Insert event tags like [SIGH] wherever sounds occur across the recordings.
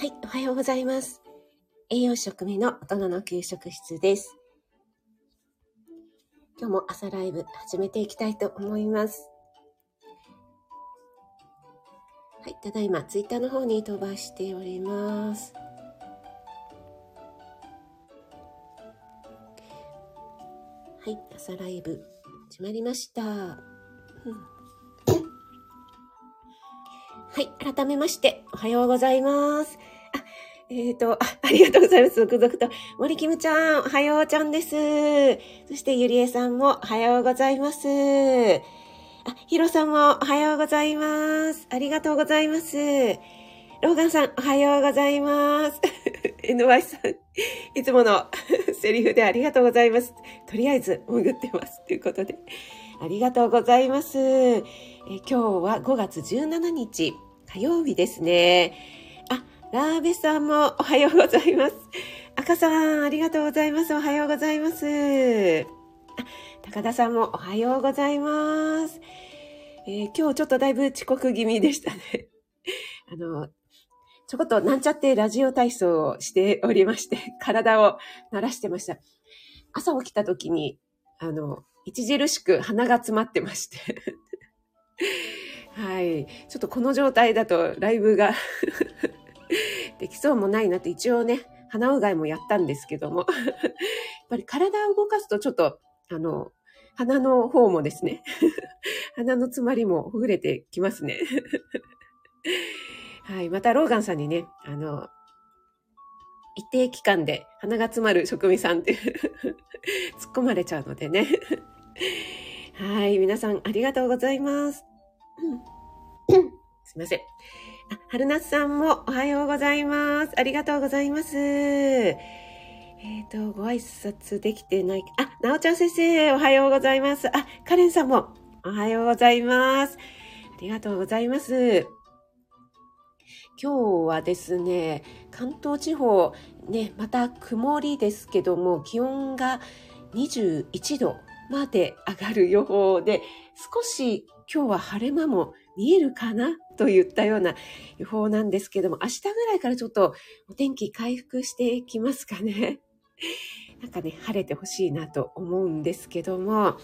はい、おはようございます。栄養食味の大人の給食室です。今日も朝ライブ始めていきたいと思います。はい、ただいまツイッターの方に飛ばしております。はい、朝ライブ始まりました。うんはい、改めまして、おはようございます。あ、えっ、と、あ、ありがとうございます。続々と。森キムちゃん、おはようちゃんです。そして、ゆりえさんも、おはようございます。あ、ひろさんも、おはようございます。ありがとうございます。ローガンさん、おはようございます。[LAUGHS] NY さん、いつもの [LAUGHS] セリフでありがとうございます。とりあえず、潜ってます。ということで。ありがとうございます。え今日は5月17日火曜日ですね。あ、ラーベさんもおはようございます。赤さん、ありがとうございます。おはようございます。あ、高田さんもおはようございます。えー今日ちょっとだいぶ遅刻気味でしたね。[LAUGHS] あの、ちょこっとなんちゃってラジオ体操をしておりまして、体を慣らしてました。朝起きた時に、あの、著しく鼻が詰まってまして。はい。ちょっとこの状態だとライブが [LAUGHS] できそうもないなって一応ね、鼻うがいもやったんですけども。やっぱり体を動かすとちょっと、あの、鼻の方もですね、[LAUGHS] 鼻の詰まりもほぐれてきますね。[LAUGHS] はい。また、ローガンさんにね、あの、一定期間で鼻が詰まる職味さんって突っ込まれちゃうのでね。はい。皆さん、ありがとうございます。[COUGHS] すいません。あ、春夏さんもおはようございます。ありがとうございます。えっ、と、ご挨拶できてない。あ、なおちゃん先生、おはようございます。あ、カレンさんもおはようございます。ありがとうございます。今日はですね、関東地方、ね、また曇りですけども、気温が21度まで上がる予報で、少し今日は晴れ間も見えるかなといったような予報なんですけども、明日ぐらいからちょっとお天気回復していきますかね。[LAUGHS] なんかね、晴れてほしいなと思うんですけども、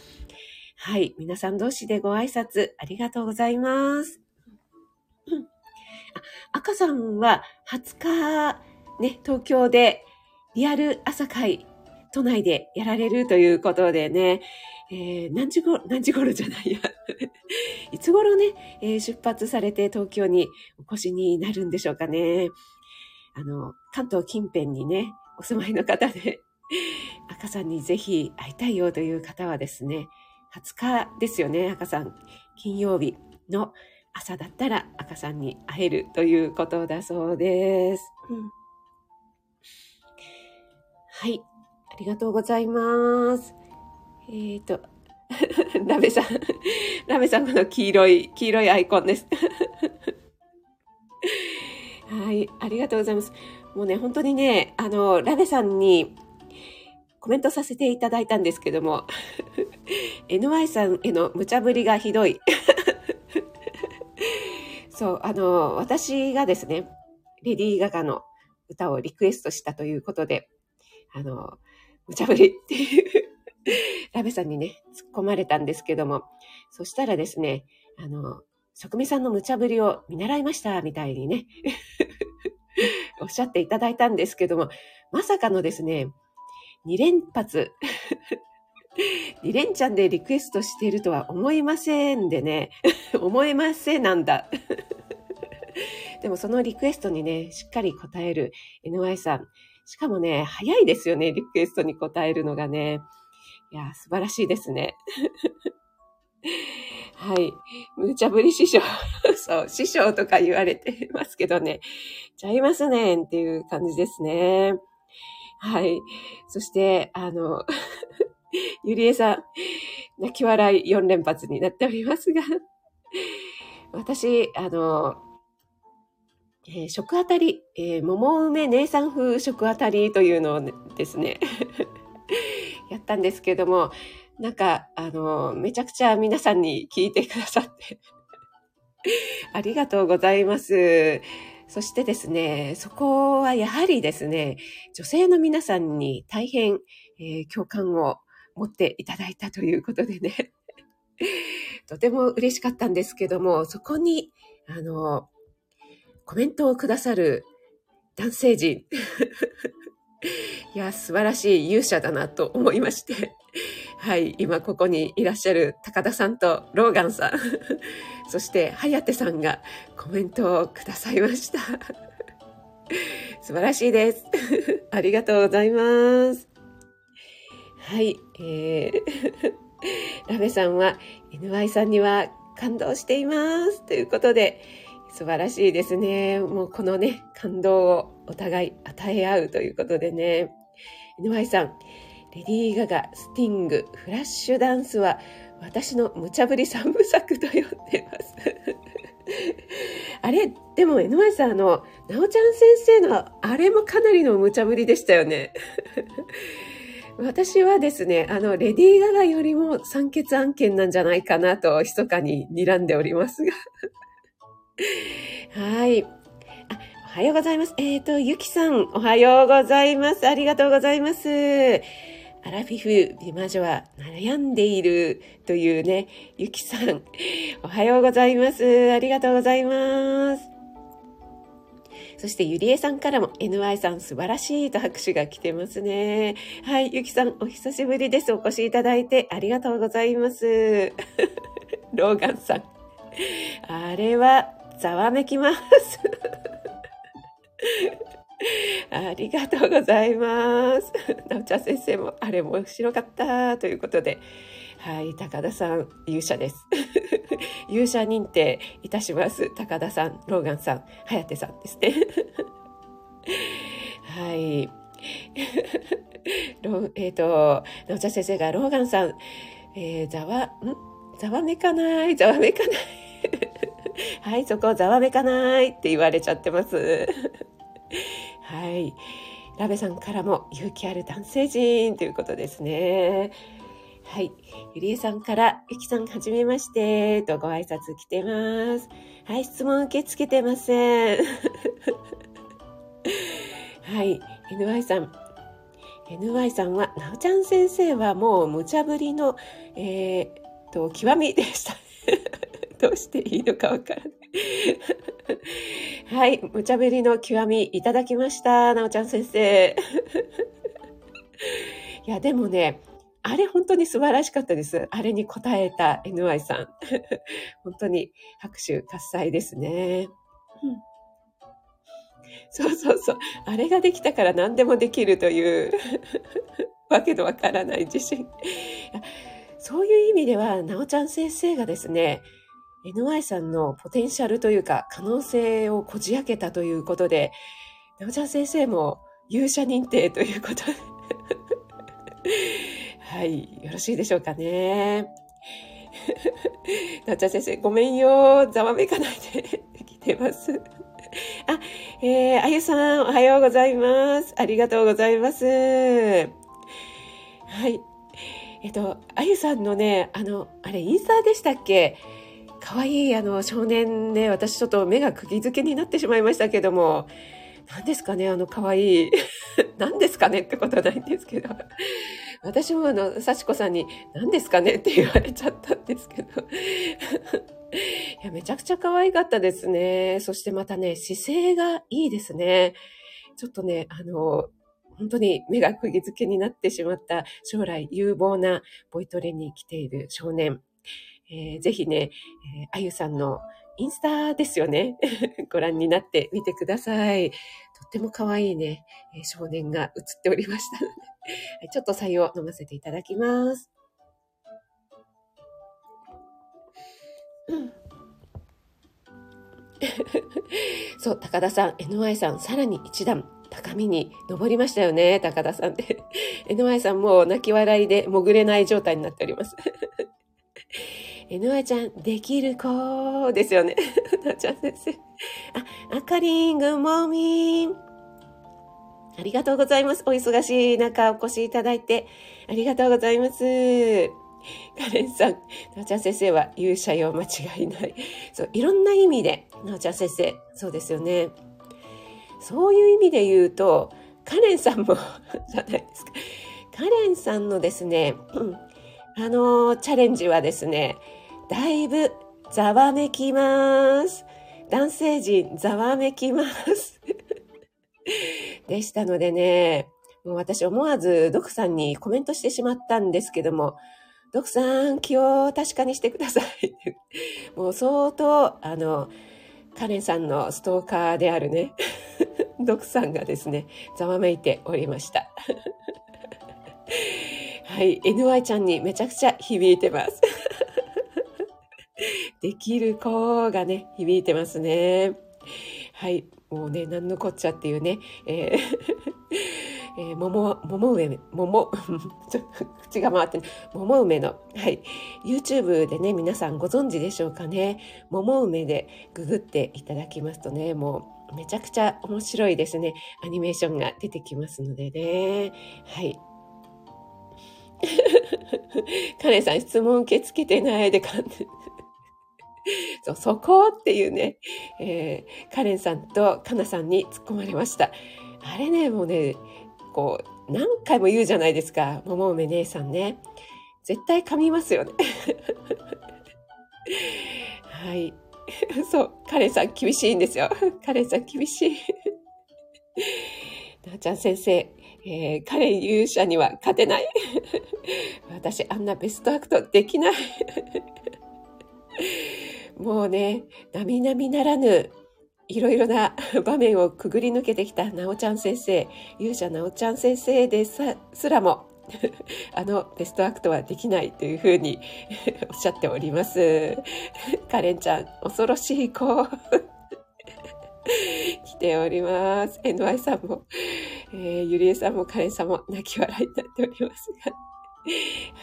はい、皆さん同士でご挨拶ありがとうございます。赤さんは20日、ね、東京でリアル朝会都内でやられるということでね、えー何時頃、何時頃じゃないや。[LAUGHS] いつ頃ね、えー出発されて東京にお越しになるんでしょうかね。あの、関東近辺にね、お住まいの方で、[LAUGHS] 赤さんにぜひ会いたいよという方はですね、20日ですよね、赤さん。金曜日の朝だったら赤さんに会えるということだそうです。うんはい。ありがとうございます。えっ、と、[LAUGHS] ラベさん、ラベさんこの黄色い、黄色いアイコンです。はい、ありがとうございます。もうね、本当にね、あの、ラベさんにコメントさせていただいたんですけども、NY さんへの無茶ぶりがひどい。そう、あの、私がですね、レディー・ガガの歌をリクエストしたということで、あの、無茶ぶりっていう、[LAUGHS] ラベさんにね、突っ込まれたんですけども、そしたらですね、あの、職味さんの無茶ぶりを見習いました、みたいにね、[LAUGHS] おっしゃっていただいたんですけども、まさかのですね、2連発、[LAUGHS] 2連チャンでリクエストしているとは思いませんでね、思えませんなんだ。でもそのリクエストにね、しっかり答える NY さん。しかもね、早いですよね、リクエストに答えるのがね。いや、素晴らしいですね。[LAUGHS] はい。無茶ぶり師匠。[LAUGHS] そう、師匠とか言われてますけどね。ちゃいますねんっていう感じですね。はい。そして、あの、[LAUGHS] ゆりえさん、泣き笑い4連発になっておりますが、私、あの、えー食あたり、えー桃梅姉さん風食あたりというのをですね、やったんですけども、なんか、あの、めちゃくちゃ皆さんに聞いてくださって、[LAUGHS] ありがとうございます。そしてですね、そこはやはりですね、女性の皆さんに大変、えー、共感を持っていただいたということでね、[LAUGHS] とても嬉しかったんですけども、そこに、あの、コメントをくださる男性陣。いや、素晴らしい勇者だなと思いまして。[LAUGHS] はい、今ここにいらっしゃる高田さんとローガンさん、[LAUGHS] そして颯さんがコメントをくださいました。[LAUGHS] 素晴らしいです。ありがとうございます。はい、えー、ラベさんは NY さんには感動しています。ということで、素晴らしいですね。もうこのね、感動をお互い与え合うということでね。NY さん、レディー・ガガ、スティング、フラッシュダンスは私の無茶ぶり三部作と呼んでます。[LAUGHS] あれ、でも NY さん、あの、なおちゃん先生のあれもかなりの無茶ぶりでしたよね。[LAUGHS] 私はですね、あの、レディー・ガガよりも酸欠案件なんじゃないかなと、密かに睨んでおりますが。[LAUGHS] はい。おはようございます。えっ、ー、と、ゆきさん、おはようございます。ありがとうございます。アラフィフ美魔女は悩んでいるというね、ゆきさん、おはようございます。ありがとうございます。そしてゆりえさんからも NY さん素晴らしいと拍手が来てますね。はい、ゆきさんお久しぶりです。お越しいただいてありがとうございます。[LAUGHS] ローガンさん。あれはざわめきます。[LAUGHS] ありがとうございます。[LAUGHS] なおちゃん先生も、あれも面白かったということで、はい、高田さん、勇者です。[LAUGHS] 勇者認定いたします。高田さん、ローガンさん、颯さんですね。はい。えっ、ー、と、なおちゃん先生が、ローガンさん、えー、ざわ、ん？ざわめかない、ざわめかない。はい、そこざわめかないって言われちゃってます。[LAUGHS] はい。ラベさんからも勇気ある男性陣ということですね。はい。ゆりえさんから、ゆきさんはじめまして、とご挨拶来てます。はい、質問受け付けてません。[LAUGHS] はい。NY さん。NY さんは、なおちゃん先生はもう無茶ぶりの、えー、と、極みでした。どうしていいのかわからない。[LAUGHS] はい、無茶ぶりの極みいただきました。なおちゃん先生。[LAUGHS] いや、でもね、あれ本当に素晴らしかったです。あれに答えた NY さん。[LAUGHS] 本当に拍手喝采ですね。うんそうそうそう。あれができたから何でもできるというわけのわからない自信。そういう意味では、なおちゃん先生がですね、NY さんのポテンシャルというか可能性をこじ開けたということで、なおちゃん先生も勇者認定ということで [LAUGHS] はい、よろしいでしょうかね。なおちゃん先生、ごめんよ。ざわめかないで [LAUGHS] 来てます。あ、えー、あゆさん、おはようございます。ありがとうございます。はい。えっと、あゆさんのね、あの、あれ、インスタでしたっけ？可愛いあの少年ね、私ちょっと目が釘付けになってしまいましたけども、何ですかね、あの可愛い。[LAUGHS] 何ですかねってことはないんですけど。私もあの、幸子さんに何ですかねって言われちゃったんですけど。[LAUGHS] いや、めちゃくちゃ可愛かったですね。そしてまたね、姿勢がいいですね。ちょっとね、あの、本当に目が釘付けになってしまった将来有望なボイトレに来ている少年。えー、ぜひね、えー、あゆさんのインスタですよね。[LAUGHS] ご覧になってみてください。とっても可愛いね、えー、少年が映っておりました、[LAUGHS] ちょっと採用飲ませていただきます。[LAUGHS] そう、高田さん、NY さん、さらに一段高みに登りましたよね、高田さんで。NY さんも泣き笑いで潜れない状態になっております。NY ちゃん、できる子ですよね。[LAUGHS] なちゃん先生。あ、あかりん、ぐもみん。ありがとうございます。お忙しい中お越しいただいて、ありがとうございます。カレンさん、なおちゃん先生は勇者よ、間違いない。そう、いろんな意味で、なおちゃん先生、そうですよね。そういう意味で言うと、カレンさんも [LAUGHS] じゃないですか。カレンさんのですね、あのチャレンジはですね、だいぶざわめきます。男性陣ざわめきます。[LAUGHS] でしたのでね、もう私思わずドクさんにコメントしてしまったんですけども、ドクさん気を確かにしてください。もう相当、あの、カレンさんのストーカーであるね、[LAUGHS] ドクさんがですね、ざわめいておりました。はい、NY ちゃんにめちゃくちゃ響いてます。できる子がね、響いてますね。はい、もうね、なんのこっちゃっていうね、えー [LAUGHS] えー、桃、桃梅、桃、[LAUGHS] ちょ口が回って、ね、桃梅の、はい、YouTube でね、皆さんご存知でしょうかね。桃梅でググっていただきますとね、もうめちゃくちゃ面白いですね。アニメーションが出てきますのでね。はい。[LAUGHS] カレンさん質問受け付けてないで [LAUGHS] そう、そこっていうね、えー、カレンさんとカナさんに突っ込まれました。あれね、もうね、こう、何回も言うじゃないですか。桃梅姉さんね。絶対噛みますよね。[LAUGHS] はい。[LAUGHS] そう、カレンさん厳しいんですよ。カレンさん厳しい。なあちゃん先生、えー、カレン勇者には勝てない。私、あんなベストアクトできない。もうね、並々ならぬ、いろいろな [LAUGHS] 場面をくぐり抜けてきたなおちゃん先生、勇者なおちゃん先生ですらも、[LAUGHS] あのベストアクトはできないというふうに [LAUGHS] おっしゃっております。カレンちゃん、恐ろしい子。来ております。NY さんも、えー、ゆりえさんもカレンさんも泣き笑いになっておりますが。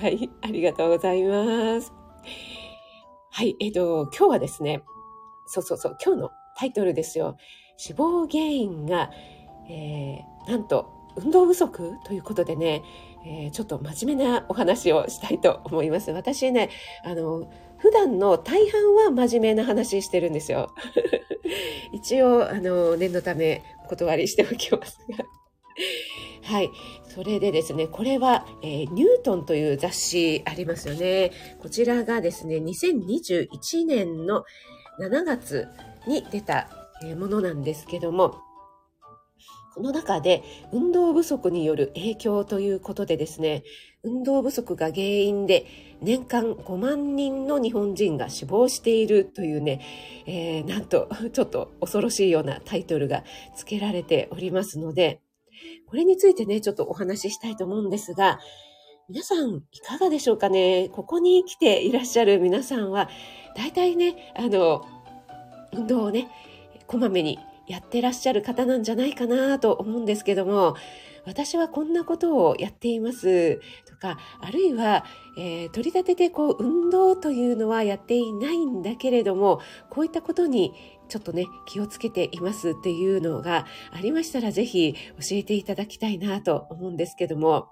はい、ありがとうございます。はい、えっ、ー、と、今日はですね、そうそうそう、今日のタイトルですよ。死亡原因が、えー、なんと、運動不足ということでね、えー、ちょっと真面目なお話をしたいと思います。私ね、あの、普段の大半は真面目な話してるんですよ。[LAUGHS] 一応、あの、念のためお断りしておきますが。[LAUGHS] はい。それでですね、これは、えー、ニュートンという雑誌ありますよね。こちらがですね、2021年の7月に出たものなんですけども、この中で運動不足による影響ということでですね、運動不足が原因で年間5万人の日本人が死亡しているというね、えー、なんとちょっと恐ろしいようなタイトルが付けられておりますので、これについてね、ちょっとお話ししたいと思うんですが、皆さんいかがでしょうかね？ここに来ていらっしゃる皆さんは、大体ね、あの、運動をね、こまめにやってらっしゃる方なんじゃないかなと思うんですけども、私はこんなことをやっています。とか、あるいは、えー、取り立ててこう運動というのはやっていないんだけれども、こういったことにちょっとね、気をつけていますっていうのがありましたら、ぜひ教えていただきたいなと思うんですけども、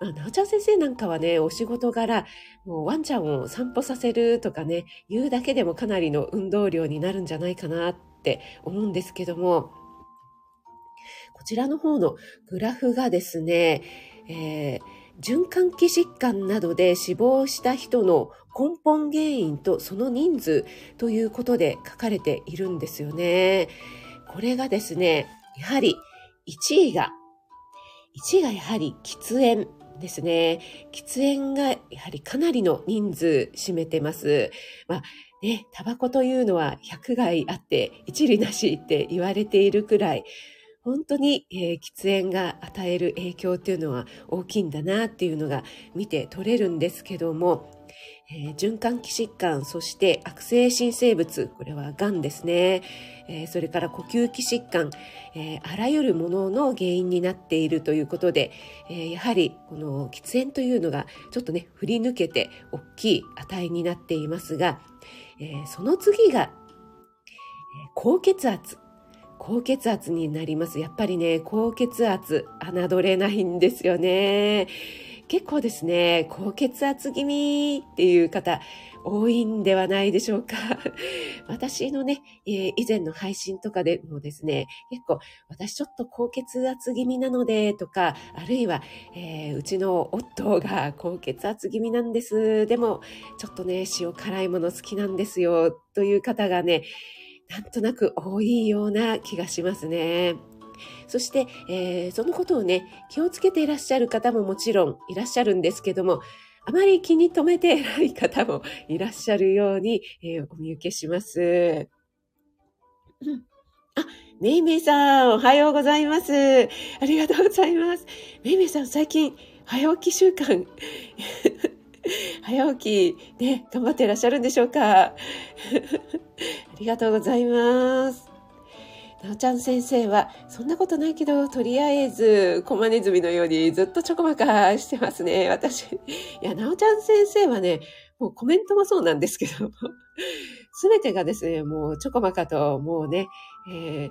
まあ、なおちゃん先生なんかはね、お仕事柄、もうワンちゃんを散歩させるとかね、言うだけでもかなりの運動量になるんじゃないかなって思うんですけども、こちらの方のグラフがですね、えー、循環器疾患などで死亡した人の根本原因とその人数ということで書かれているんですよね。これがですね、やはり1位が、1位がやはり喫煙ですね。喫煙がやはりかなりの人数占めてます。まあね、タバコというのは100害あって一理なしって言われているくらい、本当に、えー、喫煙が与える影響っていうのは大きいんだなっていうのが見て取れるんですけども、えー、循環器疾患、そして悪性新生物、これは癌ですね。えー、それから呼吸器疾患、えー、あらゆるものの原因になっているということで、えやはりこの喫煙というのがちょっとね、振り抜けて大きい値になっていますが、えその次が、高血圧。高血圧になります。やっぱりね、高血圧、侮れないんですよね。結構ですね、高血圧気味っていう方、多いんではないでしょうか。[LAUGHS] 私のね、えー、以前の配信とかでもですね、結構私ちょっと高血圧気味なのでとか、あるいは、えー、うちの夫が高血圧気味なんです。でも、ちょっとね、塩辛いもの好きなんですよという方がね、なんとなく多いような気がしますね。そして、えー、そのことをね、気をつけていらっしゃる方ももちろんいらっしゃるんですけども、あまり気に留めてない方もいらっしゃるように、えー、お見受けします。あ、めいめいさん、おはようございます。ありがとうございます。めいめいさん、最近、早起き習慣、[LAUGHS] 早起き、ね、頑張っていらっしゃるんでしょうか [LAUGHS] ありがとうございます。なおちゃん先生は、そんなことないけど、とりあえず、コマネズミのようにずっとちょこまかしてますね。[LAUGHS] 私。いや、なおちゃん先生はね、もうコメントもそうなんですけど、すべてがですね、もうちょこまかと、もうね、えー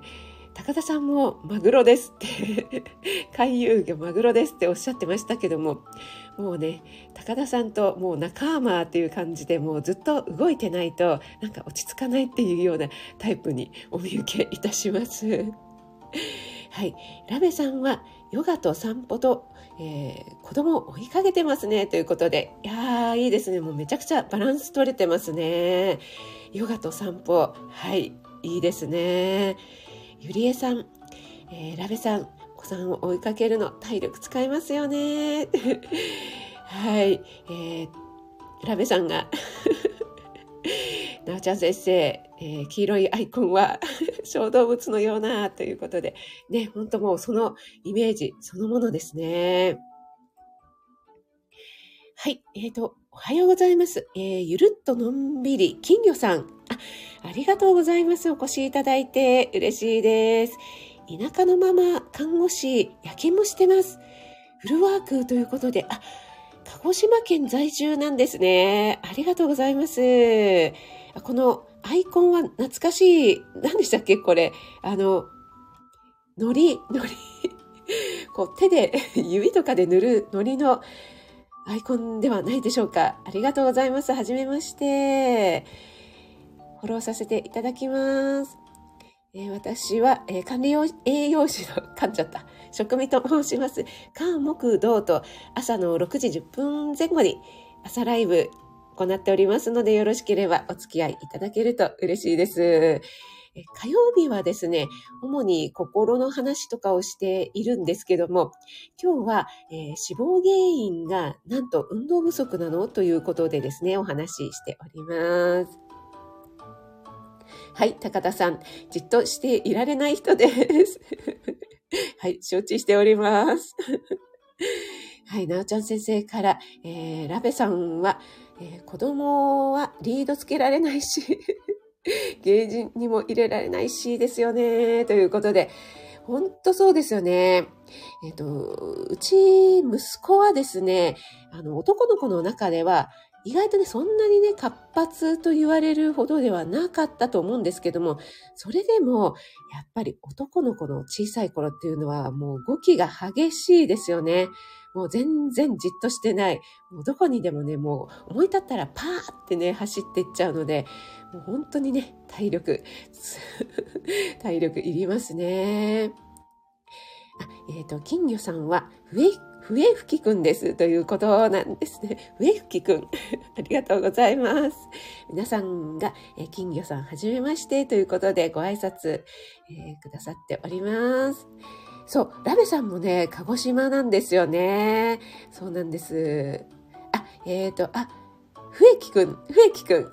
高田さんもマグロですって海遊魚マグロですっておっしゃってましたけども、もうね、高田さんともう仲間っていう感じでもうずっと動いてないとなんか落ち着かないっていうようなタイプにお見受けいたします。[LAUGHS] はい。ラベさんはヨガと散歩と、えー、子供を追いかけてますねということで、いやー、いいですね。もうめちゃくちゃバランス取れてますね。ヨガと散歩。はい。いいですね。ゆりえさん、えー、ラベさん、お子さんを追いかけるの体力使いますよね。[LAUGHS] はい、えー、ラベさんが [LAUGHS] なおちゃん先生、えー、黄色いアイコンは [LAUGHS] 小動物のようなということで、ね、ほんともうそのイメージそのものですね。はい、えっ、ー、と、おはようございます。えー、ゆるっとのんびり、金魚さん。あ、りがとうございます。お越しいただいて嬉しいです。田舎のまま看護師、夜勤もしてます。フルワークということで、あ、鹿児島県在住なんですね。ありがとうございます。このアイコンは懐かしい。何でしたっけこれ。あの、のり、のり。[LAUGHS] こう手で、[LAUGHS] 指とかで塗るのりのアイコンではないでしょうか。ありがとうございます。はじめまして。フォローさせていただきます。えー、私は、えー、管理栄養士の、[LAUGHS] 噛んじゃった。職味と申します。関木道と朝の6時10分前後に朝ライブ行っておりますので、よろしければお付き合いいただけると嬉しいです。火曜日はですね、主に心の話とかをしているんですけども、今日は、えー、死亡原因がなんと運動不足なの？ということでですね、お話ししております。はい、高田さん、じっとしていられない人です。[LAUGHS] はい、承知しております。[LAUGHS] はい、なおちゃん先生から、えー、ラベさんは、えー、子供はリードつけられないし、ゲージにも入れられないしですよね。ということで、ほんとそうですよね。えっ、ー、と、うち息子はですね、あの、男の子の中では、意外とね、そんなにね、活発と言われるほどではなかったと思うんですけども、それでも、やっぱり男の子の小さい頃っていうのは、もう動きが激しいですよね。もう全然じっとしてない。もうどこにでもね、もう思い立ったらパーってね、走っていっちゃうので、もう本当にね、体力、[LAUGHS] 体力いりますね。あ、えっ、ー、と、金魚さんは、笛、笛吹きくんです。ということなんですね。[LAUGHS] 笛吹きくん。[LAUGHS] ありがとうございます。皆さんが、えー、金魚さんはじめましてということでご挨拶、えー、くださっております。そう、ラベさんもね、鹿児島なんですよね。そうなんです。あ、えっ、ー、と、あ、笛木くん、笛木くん。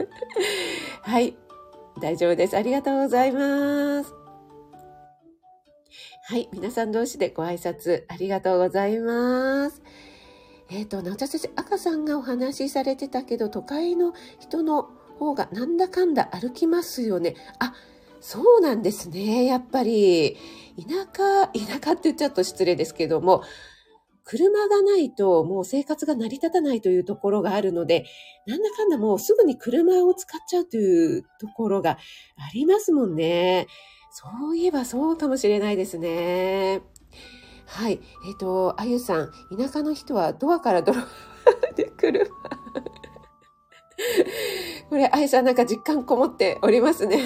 [LAUGHS] はい、大丈夫です。ありがとうございます。はい、皆さん同士でご挨拶ありがとうございます。えっ、ー、と、なおちゃ先生、赤さんがお話しされてたけど、都会の人の方がなんだかんだ歩きますよね。あ、そうなんですね。やっぱり、田舎、田舎って言っちゃうと失礼ですけども、車がないともう生活が成り立たないというところがあるので、なんだかんだもうすぐに車を使っちゃうというところがありますもんね。そういえばそうかもしれないですね。はい。えっ、ー、と、あゆさん、田舎の人はドアからドロで車。[LAUGHS] これ、あゆさんなんか実感こもっておりますね。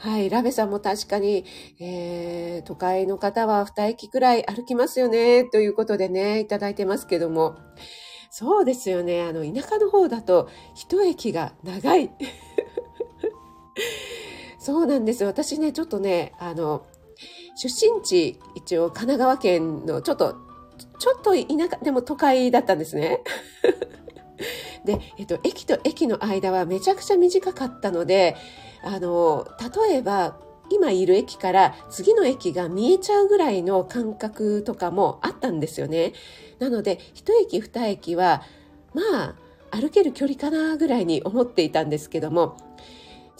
はい。ラベさんも確かに、えー、都会の方は二駅くらい歩きますよね、ということでね、いただいてますけども。そうですよね。あの、田舎の方だと、一駅が長い。そうなんです。私ね、ちょっとね、あの、出身地、一応神奈川県のちょっと、ちょっと田舎、でも都会だったんですね。[LAUGHS] で、えっと、駅と駅の間はめちゃくちゃ短かったので、あの、例えば、今いる駅から次の駅が見えちゃうぐらいの感覚とかもあったんですよね。なので、一駅二駅は、まあ、歩ける距離かなぐらいに思っていたんですけども、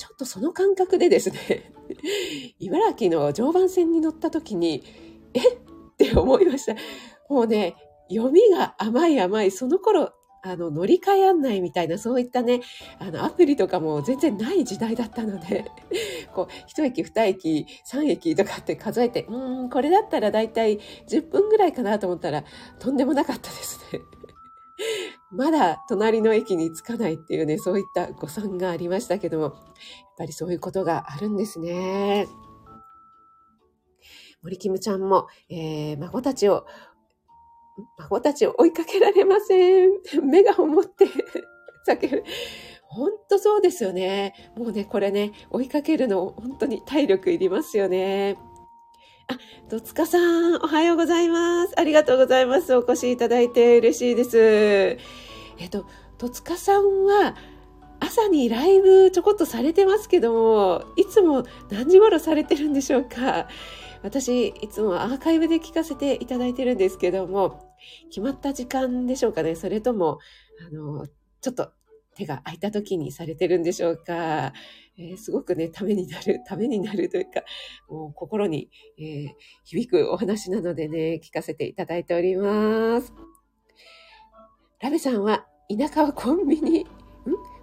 ちょっとその感覚でですね、[LAUGHS] 茨城の常磐線に乗った時に、え？って思いました。もうね、読みが甘い甘い、その頃あの、乗り換え案内みたいな、そういったね、あの、アプリとかも全然ない時代だったので、[LAUGHS] こう、一駅、二駅、三駅とかって数えて、うん、これだったらだいたい10分ぐらいかなと思ったら、とんでもなかったですね。まだ隣の駅に着かないっていうね、そういった誤算がありましたけども、やっぱりそういうことがあるんですね。森キムちゃんも、えー、孫たちを孫たちを追いかけられません。[LAUGHS] 目が思って叫ぶ。本当そうですよね。もうね、これね、追いかけるの本当に体力いりますよね。あ、戸塚さん、おはようございます。ありがとうございます。お越しいただいて嬉しいです。えっと、戸塚さんは、朝にライブちょこっとされてますけども、いつも何時頃されてるんでしょうか？私、いつもアーカイブで聞かせていただいてるんですけども、決まった時間でしょうかね？それとも、あの、ちょっと手が空いた時にされてるんでしょうか、えー、すごくね、ためになる、[LAUGHS] ためになるというか、もう心に、えー、響くお話なのでね、聞かせていただいております。ラベさんは、田舎はコンビニ、ん？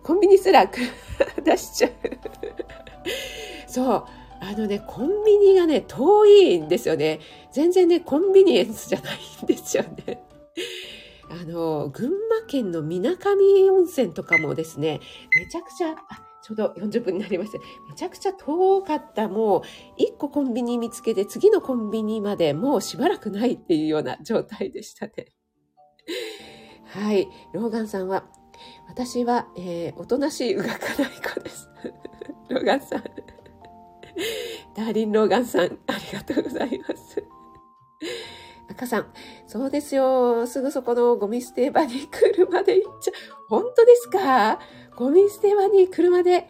コンビニすら [LAUGHS] 出しちゃう [LAUGHS] そう。あのね、コンビニがね、遠いんですよね。全然ね、コンビニエンスじゃないんですよね。あの、群馬県の水上温泉とかもですね、めちゃくちゃ、ちょうど40分になりました。めちゃくちゃ遠かった。もう、1個コンビニ見つけて、次のコンビニまでもうしばらくないっていうような状態でしたね。はい。ローガンさんは、私は、えー、おとなしい動かない子です。[LAUGHS] ローガンさん。ダーリン・ローガンさん、ありがとうございます。赤さん、そうですよ。すぐそこのゴミ捨て場に車で行っちゃう。本当ですか？ゴミ捨て場に車で。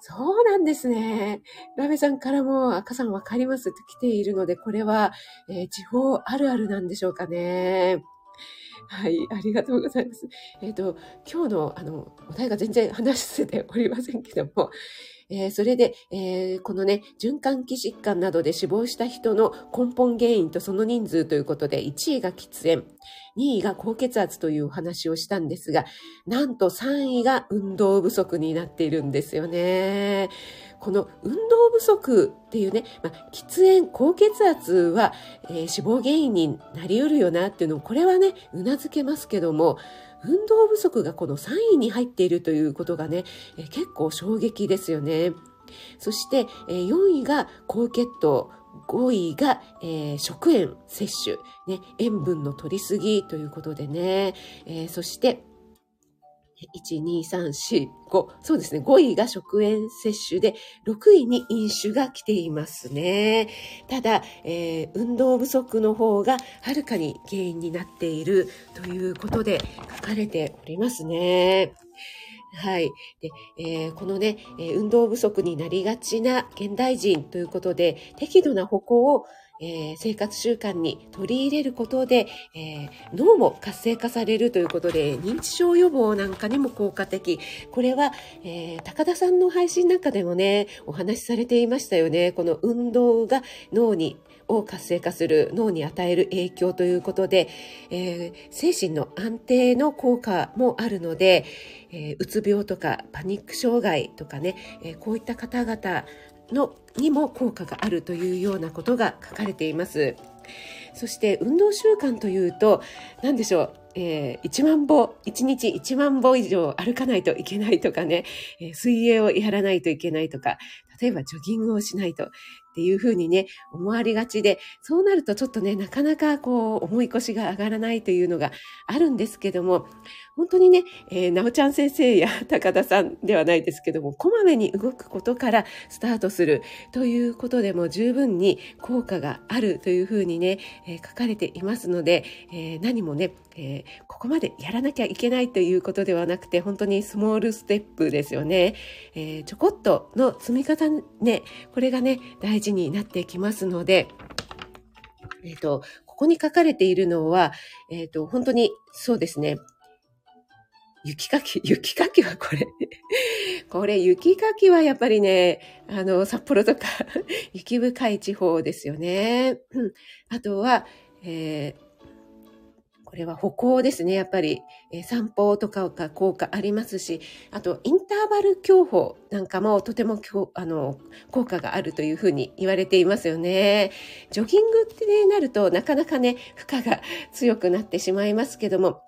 そうなんですね。ラメさんからも赤さんわかりますと来ているので、これは、えー、地方あるあるなんでしょうかね。はい、ありがとうございます。えっ、ー、と、今日の、あの、お題が全然話せておりませんけども、えー、それで、えー、このね、循環器疾患などで死亡した人の根本原因とその人数ということで、1位が喫煙、2位が高血圧というお話をしたんですが、なんと3位が運動不足になっているんですよね。この運動不足っていうね、まあ、喫煙、高血圧は、えー、死亡原因になり得るよなっていうのを、これはね、頷けますけども、運動不足がこの3位に入っているということがね、え結構衝撃ですよね。そして、え4位が高血糖、5位が、えー、食塩摂取、ね、塩分の取りすぎということでね、えー、そして、1、2、3、4、5。そうですね。5位が食塩摂取で、6位に飲酒が来ていますね。ただ、えー、運動不足の方がはるかに原因になっているということで書かれておりますね。はい。で、えー、このね、運動不足になりがちな現代人ということで、適度な歩行をえー、生活習慣に取り入れることで、えー、脳も活性化されるということで認知症予防なんかにも効果的これは、えー、高田さんの配信なんかでもねお話しされていましたよねこの運動が脳にを活性化する脳に与える影響ということで、えー、精神の安定の効果もあるので、えー、うつ病とかパニック障害とかね、えー、こういった方々のにも効果があるというようなことが書かれています。そして運動習慣というと、何でしょう。えー、1万歩、1日1万歩以上歩かないといけないとかね、えー、水泳をやらないといけないとか、例えばジョギングをしないとっていうふうにね、思われがちで、そうなるとちょっとね、なかなかこう、思い越しが上がらないというのがあるんですけども、本当にね、えー、なおちゃん先生や [LAUGHS] 高田さんではないですけども、こまめに動くことからスタートするということでも十分に効果があるというふうにね、えー、書かれていますので、えー、何もね、えここまでやらなきゃいけないということではなくて、本当にスモールステップですよね。えちょこっとの積み方ね、これがね、大事になってきますので、えっ、と、ここに書かれているのは、えっ、と、本当にそうですね、雪かき、[LAUGHS] 雪かきはこれ。[LAUGHS] これ、雪かきはやっぱりね、あの、札幌とか [LAUGHS] 雪深い地方ですよね。うん。あとは、えー、これは歩行ですね。やっぱり、えー、散歩とかが効果ありますし、あと、インターバル競歩なんかもとてもあの効果があるというふうに言われていますよね。ジョギングってねなるとなかなかね、負荷が強くなってしまいますけども、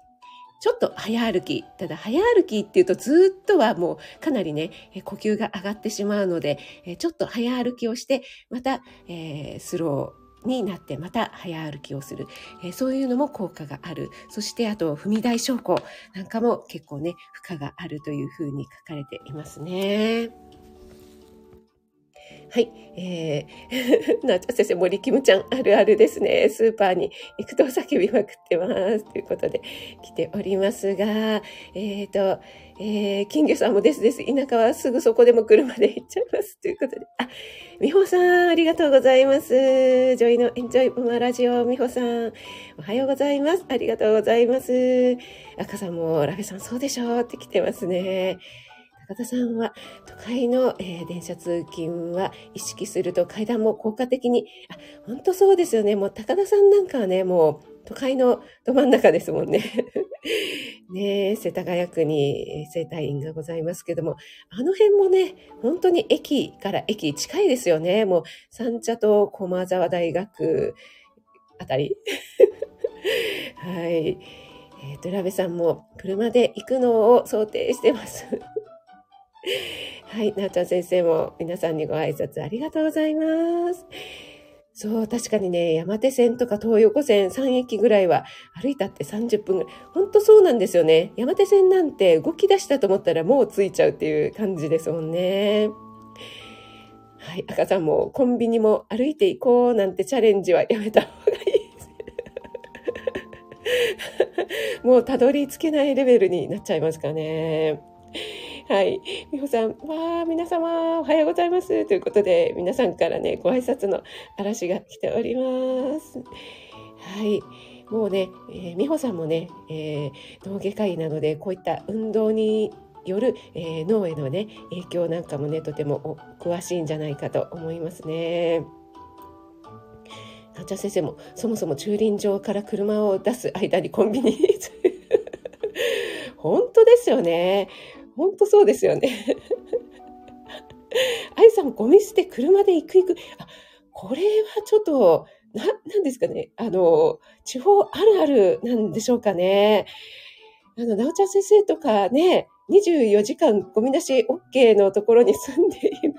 ちょっと早歩き。ただ早歩きっていうとずっとはもうかなりね、呼吸が上がってしまうので、ちょっと早歩きをして、また、えー、スローになってまた早歩きをする、えー、そういうのも効果がある。そしてあと踏み台昇降なんかも結構ね、負荷があるというふうに書かれていますね。はい。えー、[LAUGHS] なちゃ先生、森キムちゃん、あるあるですね。スーパーに行くと叫びまくってます。ということで、来ておりますが、えっ、ー、と、えー、金魚さんもですです。田舎はすぐそこでも車で行っちゃいます。ということで。あ、美穂さん、ありがとうございます。ジョイのエンジョイママラジオ、美穂さん。おはようございます。ありがとうございます。赤さんも、ラフェさん、そうでしょうって来てますね。高田さんは都会の、えー、電車通勤は意識すると階段も効果的に、あ、本当そうですよね。もう高田さんなんかはね、もう都会のど真ん中ですもんね。[LAUGHS] ね世田谷区に生態院がございますけども、あの辺もね、本当に駅から駅近いですよね。もう三茶と駒沢大学あたり。[LAUGHS] はい。え、ー、と、ラベさんも車で行くのを想定してます。[LAUGHS] はい、なおちゃん先生も皆さんにご挨拶ありがとうございます。そう、確かにね、山手線とか東横線3駅ぐらいは歩いたって30分ぐらい。ほんとそうなんですよね。山手線なんて動き出したと思ったらもう着いちゃうっていう感じですもんね。はい、赤さんもコンビニも歩いていこうなんてチャレンジはやめた方がいい。[LAUGHS] もうたどり着けないレベルになっちゃいますかね。はい。美穂さん、わー、皆様、おはようございます。ということで、皆さんからね、ご挨拶の嵐が来ております。はい。もうね、えー、美穂さんもね、えー、脳外科医なので、こういった運動による、えー、脳へのね、影響なんかもね、とても詳しいんじゃないかと思いますね。患者先生も、そもそも駐輪場から車を出す間にコンビニ [LAUGHS] 本当ですよね。本当そうですよね。[LAUGHS] 愛さん、ゴミ捨て車で行く行く。あ、これはちょっと、な、なんですかね。あの、地方あるあるなんでしょうかね。あの、なおちゃん先生とかね、24時間ゴミ出し OK のところに住んでいる、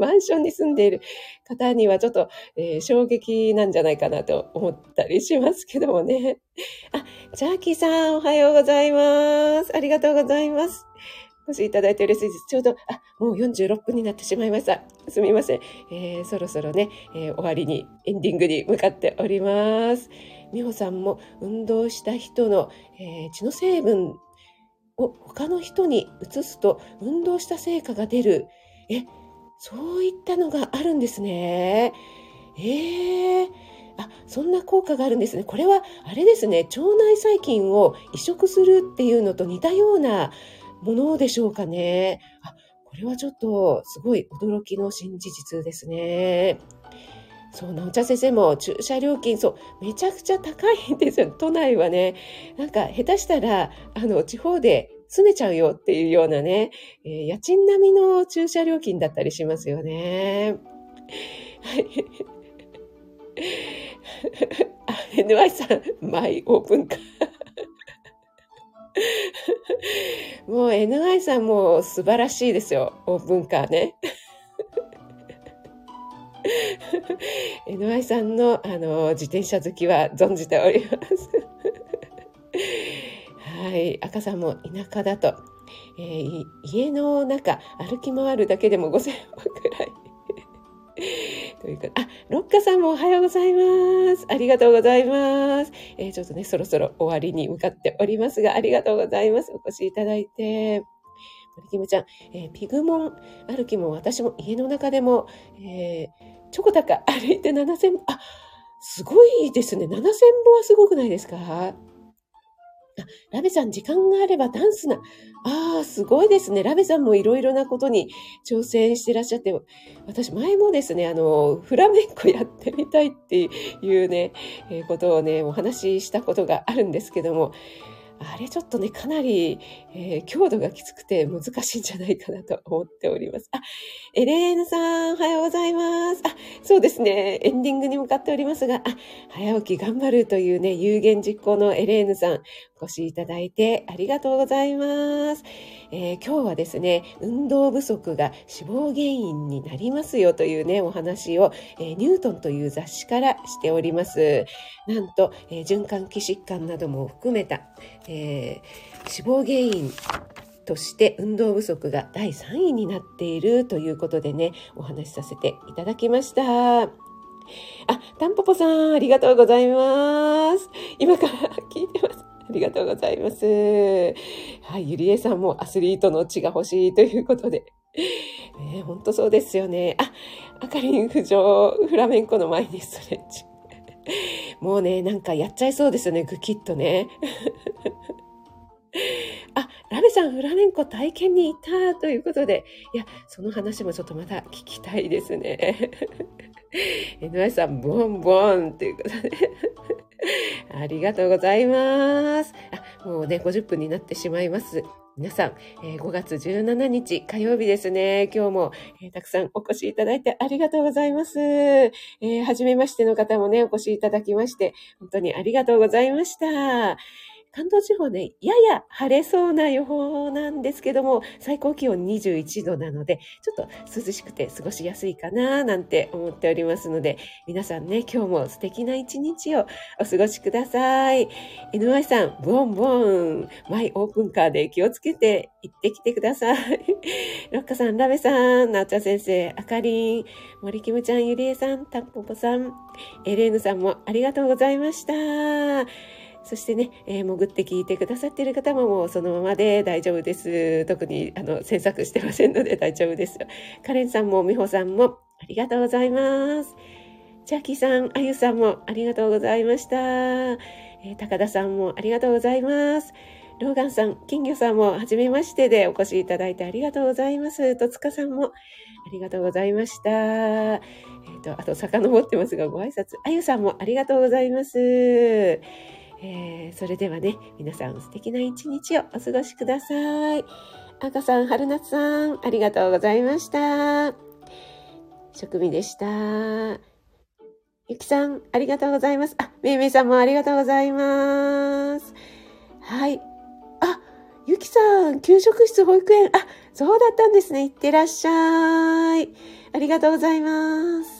マンションに住んでいる方にはちょっと、えー、衝撃なんじゃないかなと思ったりしますけどもね。[LAUGHS] あ、ジャーキーさんおはようございます。ありがとうございます。お越しいただいて嬉しいです。ちょうど、あ、もう46分になってしまいました。すみません。えー、そろそろね、えー、終わりに、エンディングに向かっております。美穂さんも運動した人の、えー、血の成分を他の人に移すと運動した成果が出る。え、そういったのがあるんですね。ええー、あ、そんな効果があるんですね。これは、あれですね、腸内細菌を移植するっていうのと似たようなものでしょうかね。あ、これはちょっとすごい驚きの新事実ですね。そう、なおちゃん先生も駐車料金、そう、めちゃくちゃ高いんですよ。都内はね。なんか、下手したら、あの、地方で住めちゃうよっていうようなね、えー、家賃並みの駐車料金だったりしますよね。はい。NY さん、マイオープンカー。もう NY さんも素晴らしいですよ。オープンカーね。NY さんのあの自転車好きは存じております。はい。赤さんも田舎だと、えー、家の中歩き回るだけでも5000歩くらい。[LAUGHS] というか、あ、ロッカさんもおはようございます。ありがとうございます。えー、ちょっとね、そろそろ終わりに向かっておりますが、ありがとうございます。お越しいただいて。森キムちゃん、えー、ピグモン歩きも私も家の中でも、えー、ちょこたか歩いて7000、あ、すごいですね。7000歩はすごくないですか、ラベさん、時間があればダンスな。ああ、すごいですね。ラベさんもいろいろなことに挑戦してらっしゃって、私前もですね、あの、フラメンコやってみたいっていうね、えー、ことをね、お話ししたことがあるんですけども、あれちょっとね、かなり、えー、強度がきつくて難しいんじゃないかなと思っております。あ、エレーヌさん、おはようございます。あ、そうですね、エンディングに向かっておりますが、あ、早起き頑張るというね、有言実行のエレーヌさん、お越しいただいてありがとうございます。えー、今日はですね、運動不足が死亡原因になりますよというね、お話を、えー、ニュートンという雑誌からしております。なんと、えー、循環器疾患なども含めた、え死亡原因として運動不足が第3位になっているということでね、お話しさせていただきました。あ、タンポポさん、ありがとうございます。今から聞いてます。ありがとうございます。はい、ゆりえさんもアスリートの血が欲しいということで。ね、本当そうですよね。あ、あかりん浮上、フラメンコの前にストレッチ。もうね、なんかやっちゃいそうですよね、ぐきっとね。あ、ラベさんフラメンコ体験に行ったということで、いや、その話もちょっとまた聞きたいですね。[LAUGHS] NY さん、ボンボンということで。[LAUGHS] ありがとうございます。あ、もうね、50分になってしまいます。皆さん、えー、5月17日火曜日ですね。今日も、えー、たくさんお越しいただいてありがとうございます。えー、初めましての方もね、お越しいただきまして、本当にありがとうございました。関東地方ね、やや晴れそうな予報なんですけども、最高気温21度なので、ちょっと涼しくて過ごしやすいかななんて思っておりますので、皆さんね、今日も素敵な一日をお過ごしください。NY さん、ボンボン、マイオープンカーで気をつけて行ってきてください。[LAUGHS] ロッカさん、ラベさん、なおちゃん先生、あかりん、森キムちゃん、ゆりえさん、たんぽぽさん、エレーヌさんもありがとうございました。そしてね、えー、潜って聞いてくださっている方ももうそのままで大丈夫です。特に、あの、詮索してませんので大丈夫ですよ。カレンさんも美穂さんもありがとうございます。ジャッキーさん、あゆさんもありがとうございました。えー、高田さんもありがとうございます。ローガンさん、金魚さんも、はじめましてでお越しいただいてありがとうございます。戸塚さんも、ありがとうございました。えっ、ー、と、あと、遡ってますが、ご挨拶。あゆさんもありがとうございます。えー、それではね、皆さん素敵な一日をお過ごしください。赤さん、春夏さん、ありがとうございました。職味でした。ゆきさん、ありがとうございます。あ、めいめいさんもありがとうございます。はい。あ、ゆきさん、給食室保育園。あ、そうだったんですね。いってらっしゃい。ありがとうございます。